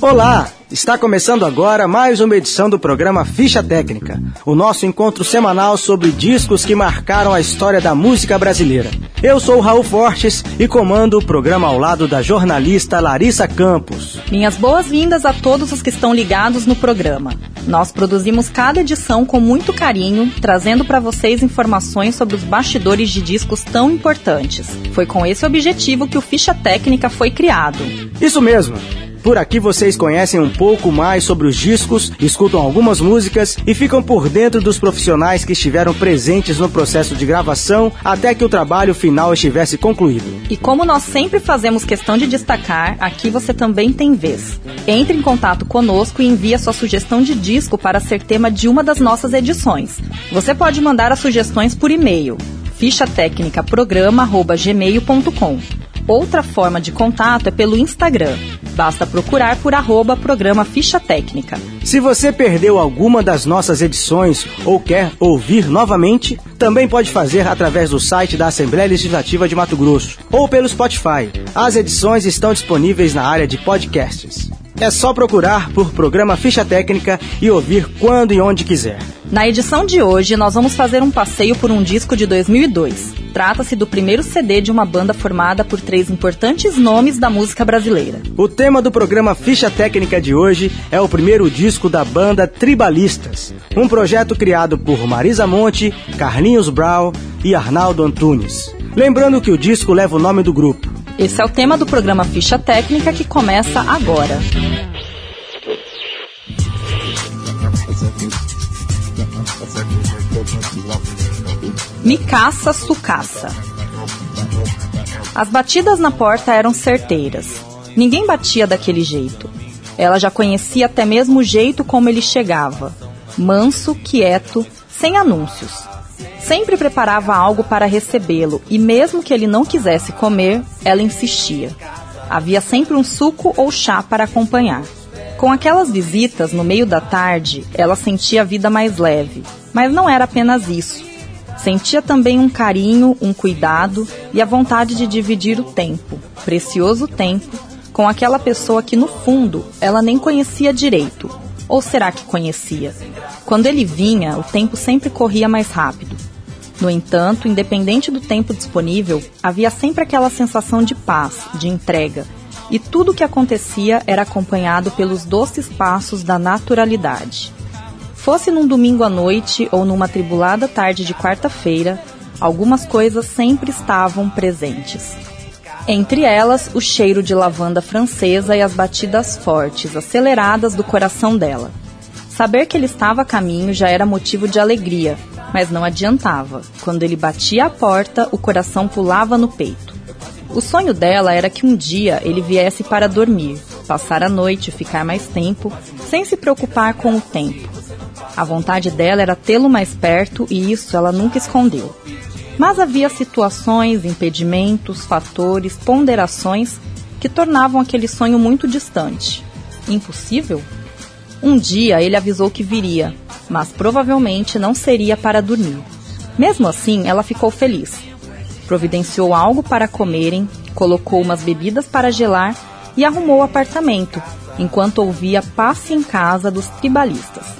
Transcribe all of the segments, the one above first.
Olá! Está começando agora mais uma edição do programa Ficha Técnica, o nosso encontro semanal sobre discos que marcaram a história da música brasileira. Eu sou Raul Fortes e comando o programa ao lado da jornalista Larissa Campos. Minhas boas-vindas a todos os que estão ligados no programa. Nós produzimos cada edição com muito carinho, trazendo para vocês informações sobre os bastidores de discos tão importantes. Foi com esse objetivo que o Ficha Técnica foi criado. Isso mesmo! Por aqui vocês conhecem um pouco mais sobre os discos, escutam algumas músicas e ficam por dentro dos profissionais que estiveram presentes no processo de gravação até que o trabalho final estivesse concluído. E como nós sempre fazemos questão de destacar, aqui você também tem vez. Entre em contato conosco e envie a sua sugestão de disco para ser tema de uma das nossas edições. Você pode mandar as sugestões por e-mail fichatecnicaprograma.gmail.com Outra forma de contato é pelo Instagram. Basta procurar por arroba programa Ficha Técnica. Se você perdeu alguma das nossas edições ou quer ouvir novamente, também pode fazer através do site da Assembleia Legislativa de Mato Grosso ou pelo Spotify. As edições estão disponíveis na área de podcasts. É só procurar por programa Ficha Técnica e ouvir quando e onde quiser. Na edição de hoje, nós vamos fazer um passeio por um disco de 2002. Trata-se do primeiro CD de uma banda formada por três importantes nomes da música brasileira. O tema do programa Ficha Técnica de hoje é o primeiro disco da banda Tribalistas, um projeto criado por Marisa Monte, Carlinhos Brau e Arnaldo Antunes. Lembrando que o disco leva o nome do grupo. Esse é o tema do programa Ficha Técnica que começa agora. Micaça Sucaça. As batidas na porta eram certeiras. Ninguém batia daquele jeito. Ela já conhecia até mesmo o jeito como ele chegava. Manso, quieto, sem anúncios. Sempre preparava algo para recebê-lo e, mesmo que ele não quisesse comer, ela insistia. Havia sempre um suco ou chá para acompanhar. Com aquelas visitas no meio da tarde, ela sentia a vida mais leve. Mas não era apenas isso. Sentia também um carinho, um cuidado e a vontade de dividir o tempo, precioso tempo, com aquela pessoa que, no fundo, ela nem conhecia direito. Ou será que conhecia? Quando ele vinha, o tempo sempre corria mais rápido. No entanto, independente do tempo disponível, havia sempre aquela sensação de paz, de entrega, e tudo o que acontecia era acompanhado pelos doces passos da naturalidade. Fosse num domingo à noite ou numa tribulada tarde de quarta-feira, algumas coisas sempre estavam presentes. Entre elas, o cheiro de lavanda francesa e as batidas fortes, aceleradas do coração dela. Saber que ele estava a caminho já era motivo de alegria, mas não adiantava. Quando ele batia a porta, o coração pulava no peito. O sonho dela era que um dia ele viesse para dormir, passar a noite, ficar mais tempo, sem se preocupar com o tempo. A vontade dela era tê-lo mais perto e isso ela nunca escondeu. Mas havia situações, impedimentos, fatores, ponderações que tornavam aquele sonho muito distante. Impossível? Um dia ele avisou que viria, mas provavelmente não seria para dormir. Mesmo assim, ela ficou feliz. Providenciou algo para comerem, colocou umas bebidas para gelar e arrumou o apartamento, enquanto ouvia passe em casa dos tribalistas.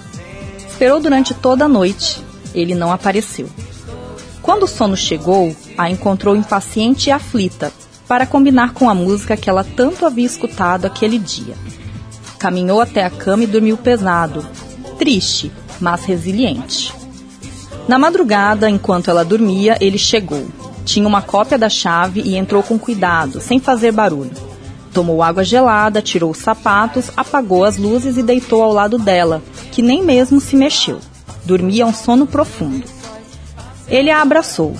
Esperou durante toda a noite. Ele não apareceu. Quando o sono chegou, a encontrou impaciente e aflita para combinar com a música que ela tanto havia escutado aquele dia. Caminhou até a cama e dormiu pesado, triste, mas resiliente. Na madrugada, enquanto ela dormia, ele chegou. Tinha uma cópia da chave e entrou com cuidado, sem fazer barulho. Tomou água gelada, tirou os sapatos, apagou as luzes e deitou ao lado dela, que nem mesmo se mexeu. Dormia um sono profundo. Ele a abraçou.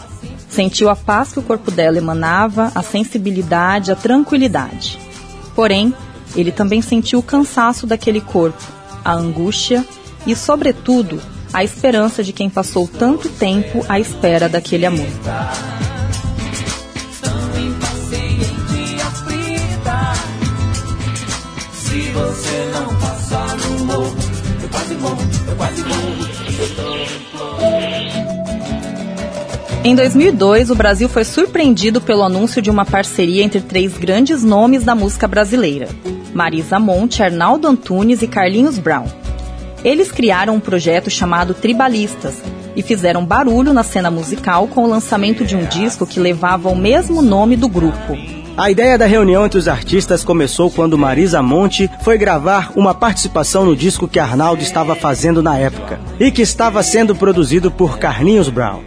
Sentiu a paz que o corpo dela emanava, a sensibilidade, a tranquilidade. Porém, ele também sentiu o cansaço daquele corpo, a angústia e, sobretudo, a esperança de quem passou tanto tempo à espera daquele amor. Em 2002, o Brasil foi surpreendido pelo anúncio de uma parceria entre três grandes nomes da música brasileira: Marisa Monte, Arnaldo Antunes e Carlinhos Brown. Eles criaram um projeto chamado Tribalistas e fizeram barulho na cena musical com o lançamento de um disco que levava o mesmo nome do grupo. A ideia da reunião entre os artistas começou quando Marisa Monte foi gravar uma participação no disco que Arnaldo estava fazendo na época e que estava sendo produzido por Carlinhos Brown.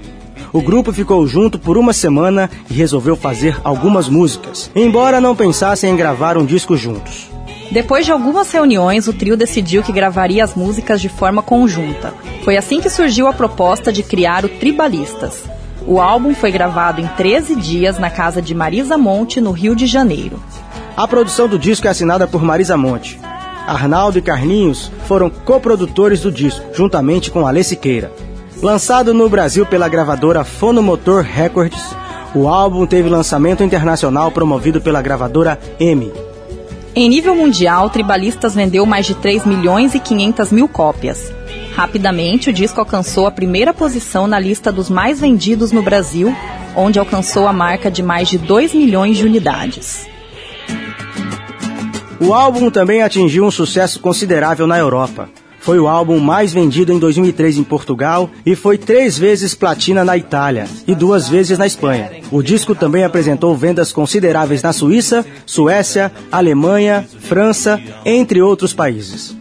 O grupo ficou junto por uma semana e resolveu fazer algumas músicas, embora não pensassem em gravar um disco juntos. Depois de algumas reuniões, o trio decidiu que gravaria as músicas de forma conjunta. Foi assim que surgiu a proposta de criar o Tribalistas. O álbum foi gravado em 13 dias na casa de Marisa Monte, no Rio de Janeiro. A produção do disco é assinada por Marisa Monte. Arnaldo e Carlinhos foram coprodutores do disco, juntamente com Alê Siqueira. Lançado no Brasil pela gravadora Fonomotor Records, o álbum teve lançamento internacional promovido pela gravadora M. Em nível mundial, Tribalistas vendeu mais de 3 milhões e 500 mil cópias. Rapidamente, o disco alcançou a primeira posição na lista dos mais vendidos no Brasil, onde alcançou a marca de mais de 2 milhões de unidades. O álbum também atingiu um sucesso considerável na Europa. Foi o álbum mais vendido em 2003 em Portugal e foi três vezes platina na Itália e duas vezes na Espanha. O disco também apresentou vendas consideráveis na Suíça, Suécia, Alemanha, França, entre outros países.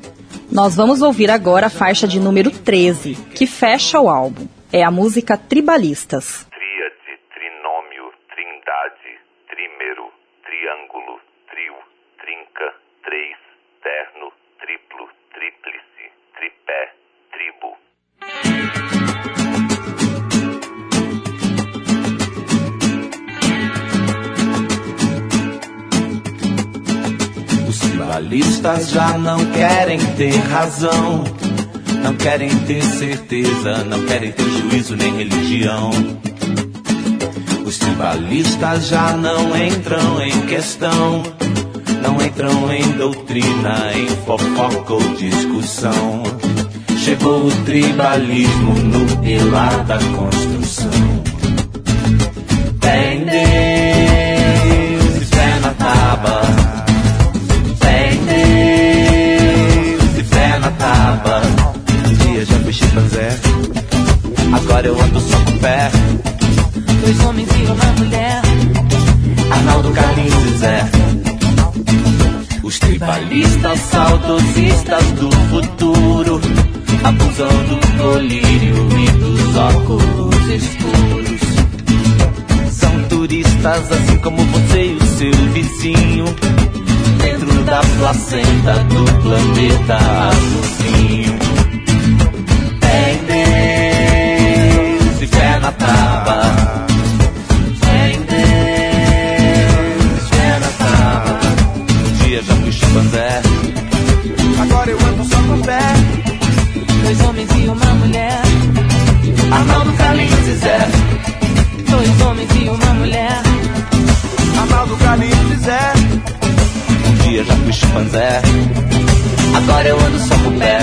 Nós vamos ouvir agora a faixa de número 13, que fecha o álbum. É a música Tribalistas. Tríade, trinômio, trindade, trímero, triângulo, trio, trinca, três, terno, tribalistas já não querem ter razão, não querem ter certeza, não querem ter juízo nem religião. Os tribalistas já não entram em questão não entram em doutrina, em fofoca ou discussão. Chegou o tribalismo no pilar da construção. Tem eu ando só com pé. Dois homens e uma mulher. Arnaldo Carlinhos e Zé. Os tribalistas saudosistas do futuro abusam do colírio e dos óculos escuros. São turistas assim como você e o seu vizinho. Dentro da placenta do planeta azulzinho. Deus e fé na tábua. chimpanzé. Agora eu ando só com pé. Dois homens e uma mulher. Arnaldo, Carlinhos e Zé. Dois homens e uma mulher. Arnaldo, Carlinhos e Zé. Um dia já fui chimpanzé. Agora eu ando só com pé.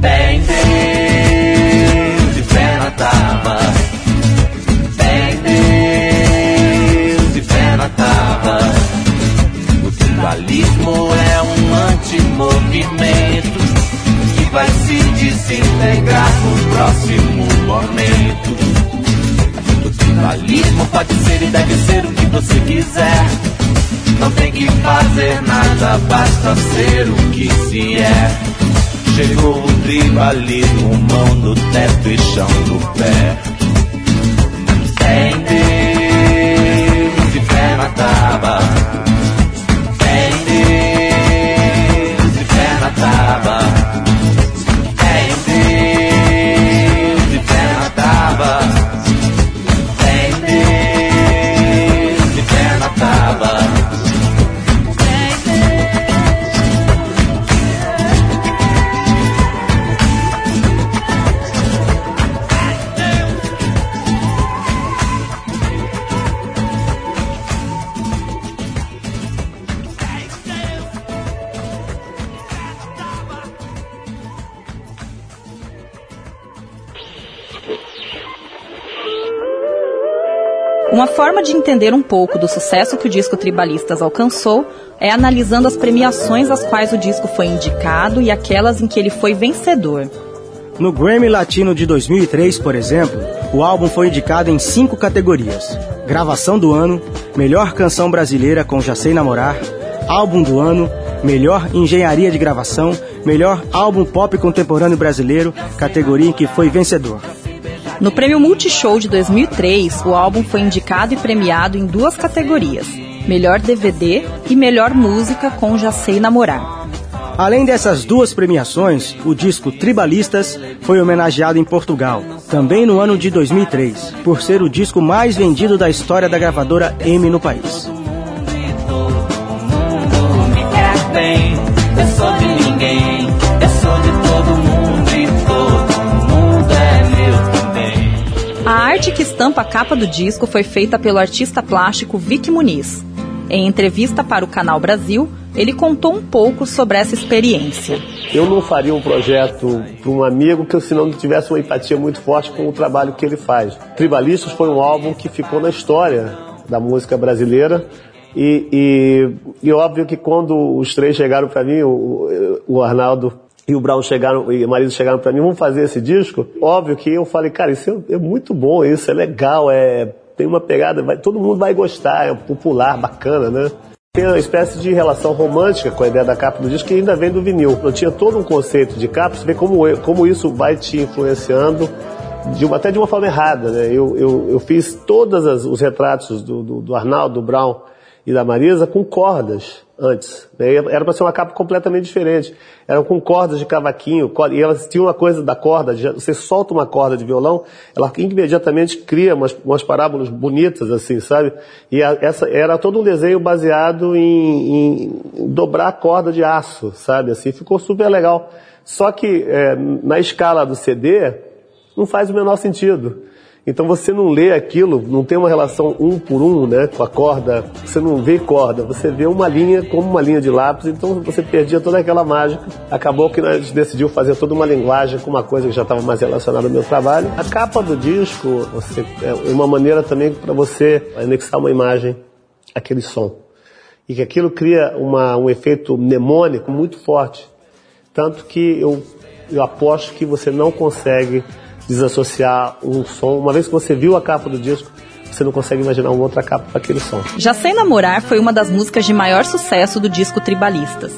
Tem Deus e fé. Tem Deus e fé na tábua. O tribalismo é um antimovimento que vai se desintegrar no próximo momento. O tribalismo pode ser e deve ser o que você quiser. Não tem que fazer nada, basta ser o que se é. Chegou o tribalismo, mão no teto e chão no pé. Tem Deus e fé na tábua. Uma forma de entender um pouco do sucesso que o disco Tribalistas alcançou é analisando as premiações às quais o disco foi indicado e aquelas em que ele foi vencedor. No Grammy Latino de 2003, por exemplo, o álbum foi indicado em cinco categorias: Gravação do Ano, Melhor Canção Brasileira com Já Sei Namorar, Álbum do Ano, Melhor Engenharia de Gravação, Melhor Álbum Pop Contemporâneo Brasileiro, categoria em que foi vencedor. No Prêmio Multishow de 2003, o álbum foi indicado e premiado em duas categorias: Melhor DVD e Melhor Música com Já Sei Namorar. Além dessas duas premiações, o disco Tribalistas foi homenageado em Portugal, também no ano de 2003, por ser o disco mais vendido da história da gravadora M no país. Estampa capa do disco foi feita pelo artista plástico Vic Muniz. Em entrevista para o Canal Brasil, ele contou um pouco sobre essa experiência. Eu não faria um projeto para um amigo que se não tivesse uma empatia muito forte com o trabalho que ele faz. Tribalistas foi um álbum que ficou na história da música brasileira e, e, e óbvio que quando os três chegaram para mim, o, o Arnaldo e o Brown chegaram, e o marido chegaram para mim, vamos fazer esse disco? Óbvio que eu falei, cara, isso é, é muito bom, isso é legal, é, tem uma pegada, vai, todo mundo vai gostar, é popular, bacana, né? Tem uma espécie de relação romântica com a ideia da capa do disco que ainda vem do vinil. Eu tinha todo um conceito de capa, você vê como, como isso vai te influenciando, de uma, até de uma forma errada, né? Eu, eu, eu fiz todos os retratos do, do, do Arnaldo, do Brown, e da Marisa com cordas antes. Né? Era para ser uma capa completamente diferente. Eram com cordas de cavaquinho, e elas tinham uma coisa da corda, você solta uma corda de violão, ela imediatamente cria umas, umas parábolas bonitas, assim, sabe? E a, essa era todo um desenho baseado em, em, dobrar a corda de aço, sabe? Assim, ficou super legal. Só que é, na escala do CD, não faz o menor sentido. Então você não lê aquilo, não tem uma relação um por um, né, com a corda. Você não vê corda, você vê uma linha como uma linha de lápis. Então você perdia toda aquela mágica. Acabou que nós decidiu fazer toda uma linguagem com uma coisa que já estava mais relacionada ao meu trabalho. A capa do disco você, é uma maneira também para você anexar uma imagem, aquele som, e que aquilo cria uma, um efeito mnemônico muito forte. Tanto que eu, eu aposto que você não consegue desassociar um som. Uma vez que você viu a capa do disco, você não consegue imaginar uma outra capa para aquele som. Já Sem Namorar foi uma das músicas de maior sucesso do disco Tribalistas.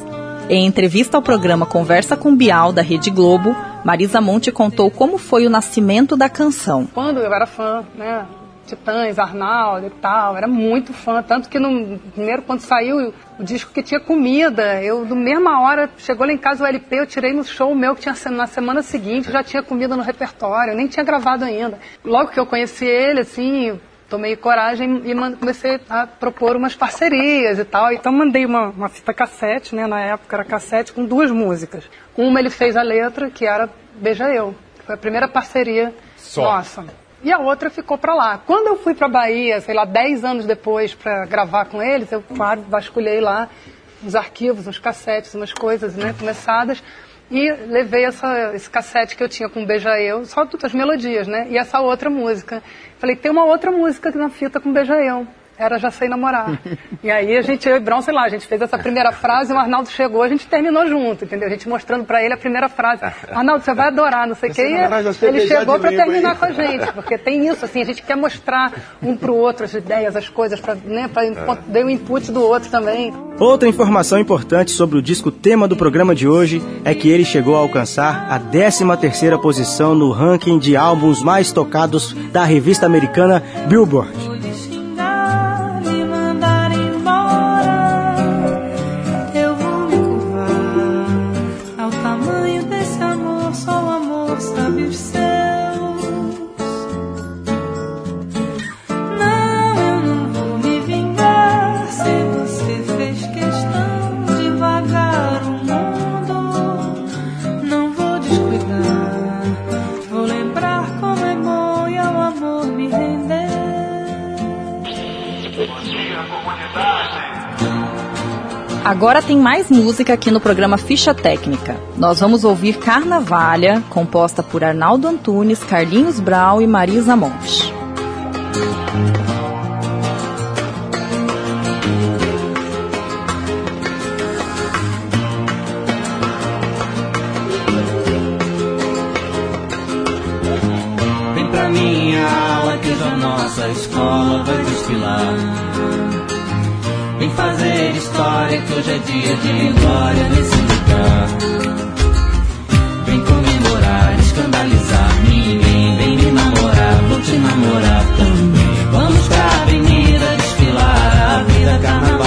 Em entrevista ao programa Conversa com Bial, da Rede Globo, Marisa Monte contou como foi o nascimento da canção. Quando eu era fã, né, Titãs, Arnaldo e tal, era muito fã, tanto que no primeiro quando saiu o disco que tinha comida, eu na mesma hora, chegou lá em casa o LP, eu tirei no show meu que tinha na semana seguinte, já tinha comida no repertório, eu nem tinha gravado ainda. Logo que eu conheci ele, assim, tomei coragem e comecei a propor umas parcerias e tal. Então mandei uma, uma fita cassete, né? Na época era cassete com duas músicas. Uma ele fez a letra, que era Beija Eu. Foi a primeira parceria Só. nossa e a outra ficou para lá. Quando eu fui para Bahia, sei lá, 10 anos depois para gravar com eles, eu claro, vasculhei lá uns arquivos, uns cassetes, umas coisas, né, começadas, e levei essa, esse cassete que eu tinha com Beija Eu, só as melodias, né, e essa outra música. Falei, tem uma outra música na fita com Beija Eu era Já Sei Namorar. e aí a gente, eu e Brão, sei lá, a gente fez essa primeira frase, o Arnaldo chegou, a gente terminou junto, entendeu? A gente mostrando para ele a primeira frase. Arnaldo, você vai adorar, não sei o que. E ele chegou para terminar com a gente, porque tem isso, assim, a gente quer mostrar um pro outro as ideias, as coisas, para né, pra dar o input do outro também. Outra informação importante sobre o disco tema do programa de hoje é que ele chegou a alcançar a 13 terceira posição no ranking de álbuns mais tocados da revista americana Billboard. Agora tem mais música aqui no programa Ficha Técnica. Nós vamos ouvir Carnavalha, composta por Arnaldo Antunes, Carlinhos Brau e Marisa Monte. nossa escola vai desfilar. Vem fazer história que hoje é dia de glória nesse lugar. Vem comemorar, escandalizar. Ninguém vem me namorar, vou te namorar também. Vamos pra avenida desfilar, a vida carnaval.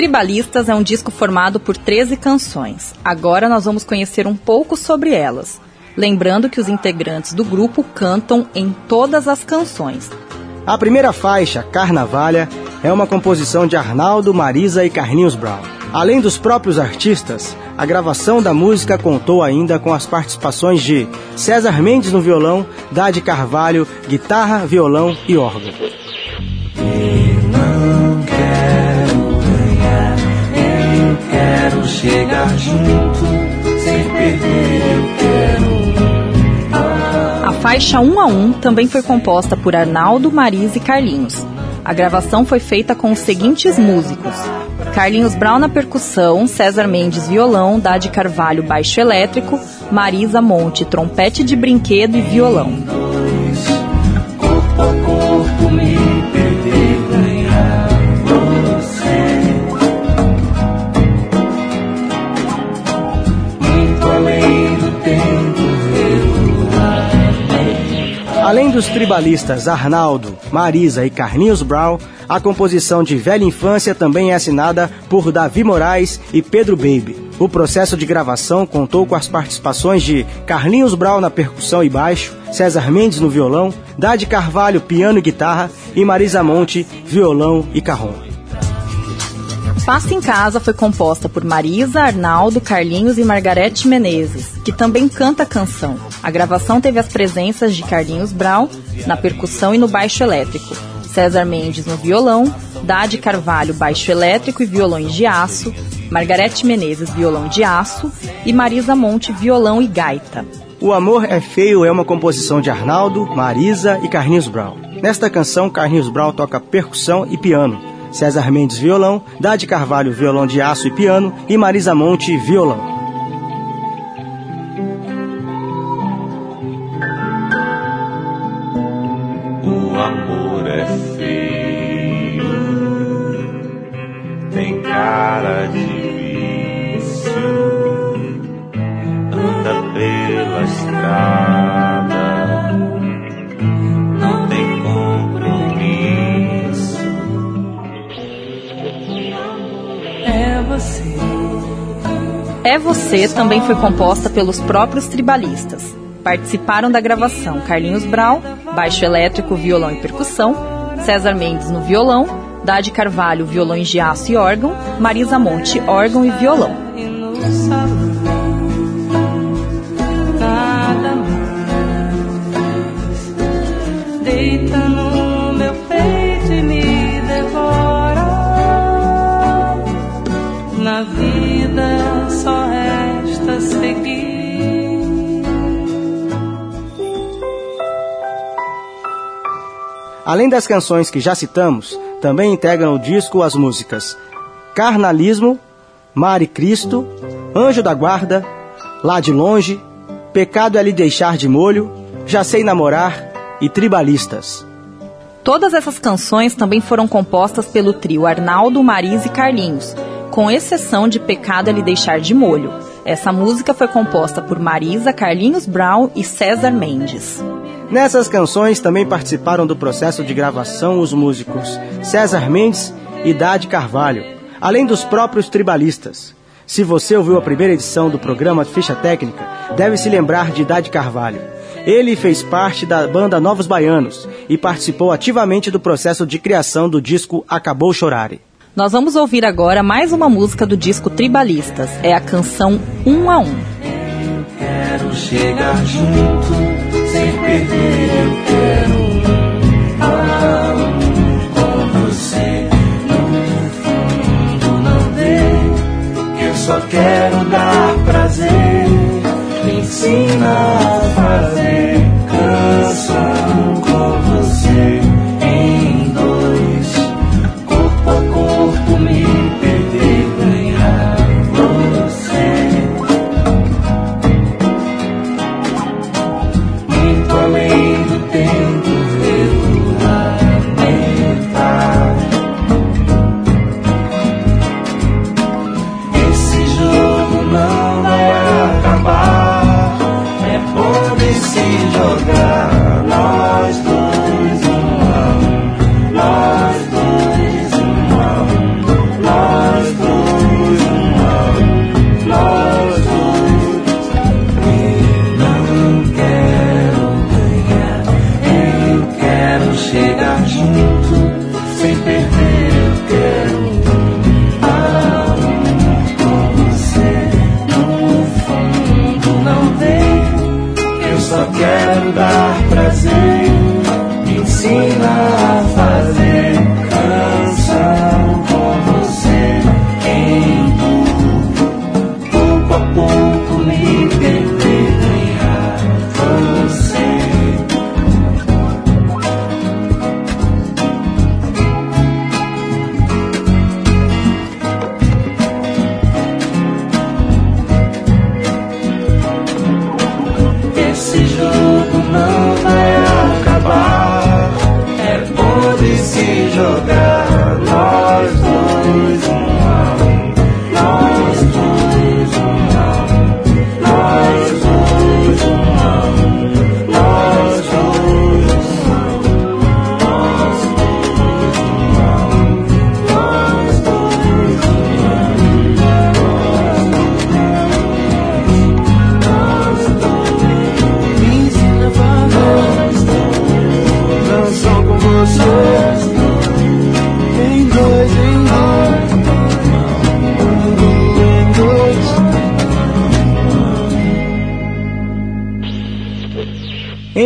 Tribalistas é um disco formado por 13 canções. Agora nós vamos conhecer um pouco sobre elas. Lembrando que os integrantes do grupo cantam em todas as canções. A primeira faixa, Carnavalha, é uma composição de Arnaldo, Marisa e Carlinhos Brown. Além dos próprios artistas, a gravação da música contou ainda com as participações de César Mendes no violão, Dade Carvalho, guitarra, violão e órgão. Quero chegar junto, sem perder, eu quero. A faixa 1 a 1 também foi composta por Arnaldo, Marisa e Carlinhos. A gravação foi feita com os seguintes músicos: Carlinhos Brown na percussão, César Mendes violão, Dade Carvalho baixo elétrico, Marisa Monte trompete de brinquedo e violão. Além dos tribalistas Arnaldo, Marisa e Carlinhos Brown, a composição de Velha Infância também é assinada por Davi Moraes e Pedro Baby. O processo de gravação contou com as participações de Carlinhos Brown na percussão e baixo, César Mendes no violão, Dade Carvalho piano e guitarra e Marisa Monte violão e carrom. Passa em Casa foi composta por Marisa, Arnaldo, Carlinhos e Margarete Menezes, que também canta a canção. A gravação teve as presenças de Carlinhos Brown na percussão e no baixo elétrico, César Mendes no violão, Dade Carvalho baixo elétrico e violões de aço, Margarete Menezes violão de aço e Marisa Monte violão e gaita. O Amor é Feio é uma composição de Arnaldo, Marisa e Carlinhos Brown. Nesta canção, Carlinhos Brown toca percussão e piano, César Mendes violão, Dade Carvalho violão de aço e piano e Marisa Monte violão. Você também foi composta pelos próprios tribalistas. Participaram da gravação Carlinhos Brown, baixo elétrico, violão e percussão, César Mendes no violão, Dade Carvalho, violões de aço e órgão, Marisa Monte, órgão e violão. Deita Além das canções que já citamos, também integram o disco as músicas Carnalismo, Mar e Cristo, Anjo da Guarda, Lá de Longe, Pecado é lhe deixar de molho, Já sei namorar e Tribalistas. Todas essas canções também foram compostas pelo trio Arnaldo, Marisa e Carlinhos, com exceção de Pecado é lhe deixar de molho. Essa música foi composta por Marisa, Carlinhos Brown e César Mendes. Nessas canções também participaram do processo de gravação os músicos César Mendes e Dade Carvalho, além dos próprios tribalistas. Se você ouviu a primeira edição do programa Ficha Técnica, deve se lembrar de Dade Carvalho. Ele fez parte da banda Novos Baianos e participou ativamente do processo de criação do disco Acabou Chorare. Nós vamos ouvir agora mais uma música do disco Tribalistas. É a canção Um a Um. Quero chegar junto, sem perder, eu quero um a um com você. No fundo não que eu só quero dar prazer. Me ensina a fazer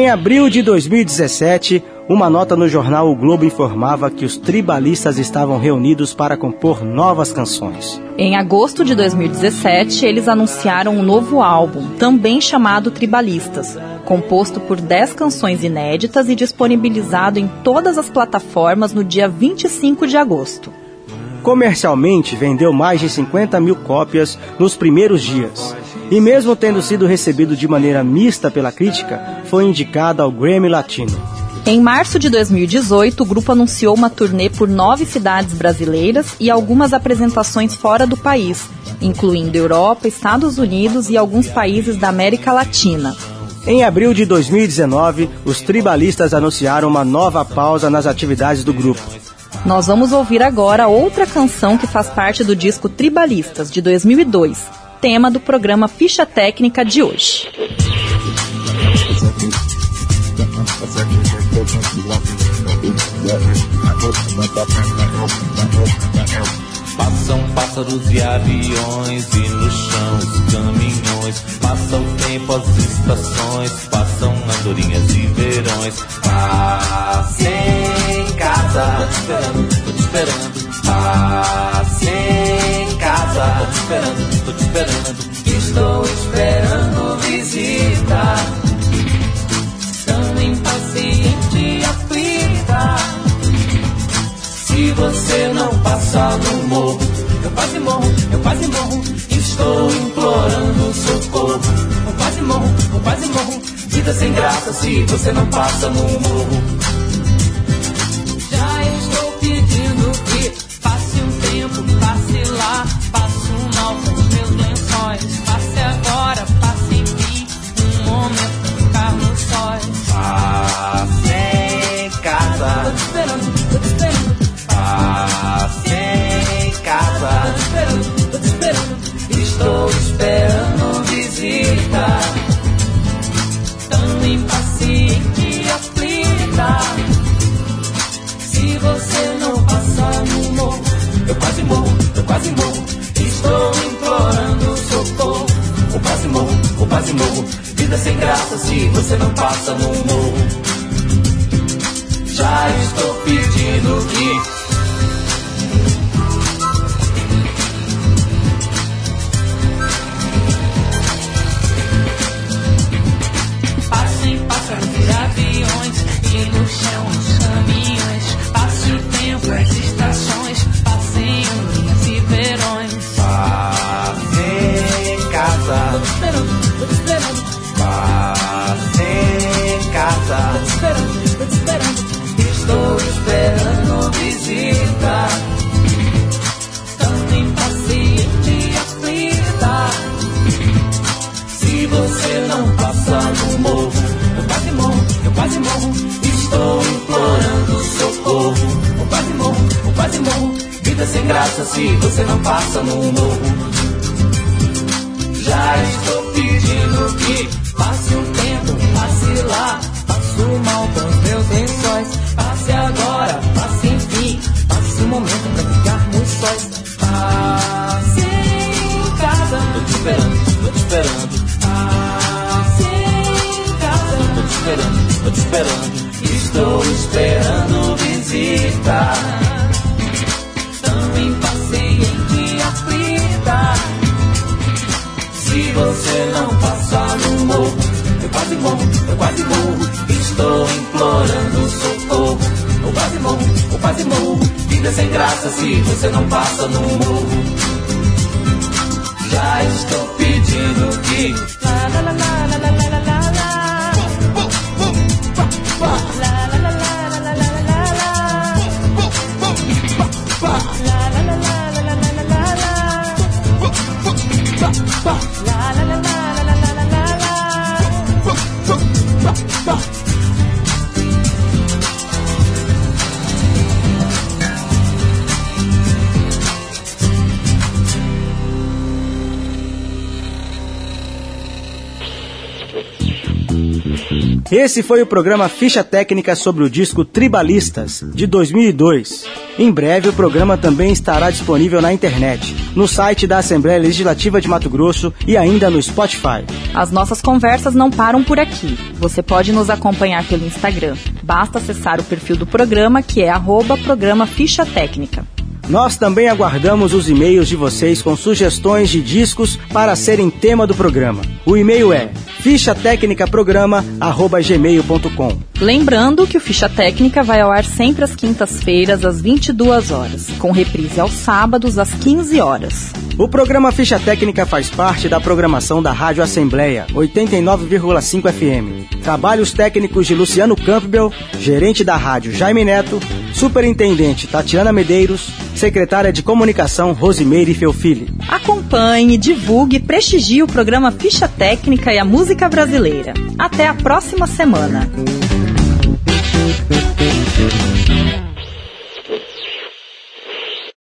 abril de 2017, uma nota no jornal O Globo informava que os tribalistas estavam reunidos para compor novas canções. Em agosto de 2017, eles anunciaram um novo álbum, também chamado Tribalistas, composto por 10 canções inéditas e disponibilizado em todas as plataformas no dia 25 de agosto. Comercialmente, vendeu mais de 50 mil cópias nos primeiros dias. E mesmo tendo sido recebido de maneira mista pela crítica, foi indicado ao Grammy Latino. Em março de 2018, o grupo anunciou uma turnê por nove cidades brasileiras e algumas apresentações fora do país, incluindo Europa, Estados Unidos e alguns países da América Latina. Em abril de 2019, os tribalistas anunciaram uma nova pausa nas atividades do grupo. Nós vamos ouvir agora outra canção que faz parte do disco Tribalistas, de 2002, tema do programa Ficha Técnica de hoje. Passam pássaros e aviões e no chão os caminhões. Passa o tempo, as estações, passam andorinhas e verões. Passe em casa, tô te esperando, tô te esperando. Passe em casa, tô te esperando, tô te esperando. Estou esperando visita. Tão impaciente aflita. Se você não passar no morro, eu quase morro, eu quase morro. Estou implorando socorro. Eu quase morro, eu quase morro. Vida sem graça se você não passa no morro. Lençóis. Passe agora, Vida sem graça se você não passa no morro. Já estou pedindo que Passem pássaros e aviões e no chão os caminhões. Passe o tempo, as estações, passem linhas e verões. Passe em casa. Tô te esperando, tô te esperando. Vida sem graça se você não passa no morro. Já estou pedindo que passe um tempo, passe lá. Passo mal com os meus lençóis. Passe agora, passe enfim. Passe um momento pra ficar nos sóis. Passe em casa. Tô te esperando, tô te esperando. Passe em casa. Tô te esperando, tô te esperando. Estou esperando visita. Você não passar no morro, eu quase morro, eu quase morro. Estou implorando socorro. Eu quase morro, eu quase morro. Vida sem graça se você não passa no morro. Já estou pedindo que. La, Esse foi o programa Ficha Técnica sobre o disco Tribalistas, de 2002. Em breve, o programa também estará disponível na internet, no site da Assembleia Legislativa de Mato Grosso e ainda no Spotify. As nossas conversas não param por aqui. Você pode nos acompanhar pelo Instagram. Basta acessar o perfil do programa, que é arroba programa Ficha Técnica. Nós também aguardamos os e-mails de vocês com sugestões de discos para serem tema do programa. O e-mail é fichatecnicaprograma@gmail.com. Lembrando que o Ficha Técnica vai ao ar sempre às quintas-feiras, às 22 horas, com reprise aos sábados, às 15 horas. O programa Ficha Técnica faz parte da programação da Rádio Assembleia 89,5 FM. Trabalhos técnicos de Luciano Campbell, gerente da rádio Jaime Neto, superintendente Tatiana Medeiros, secretária de Comunicação Rosimeire Felfili. Acompanhe, divulgue e prestigie o programa Ficha Técnica e a Música Brasileira. Até a próxima semana.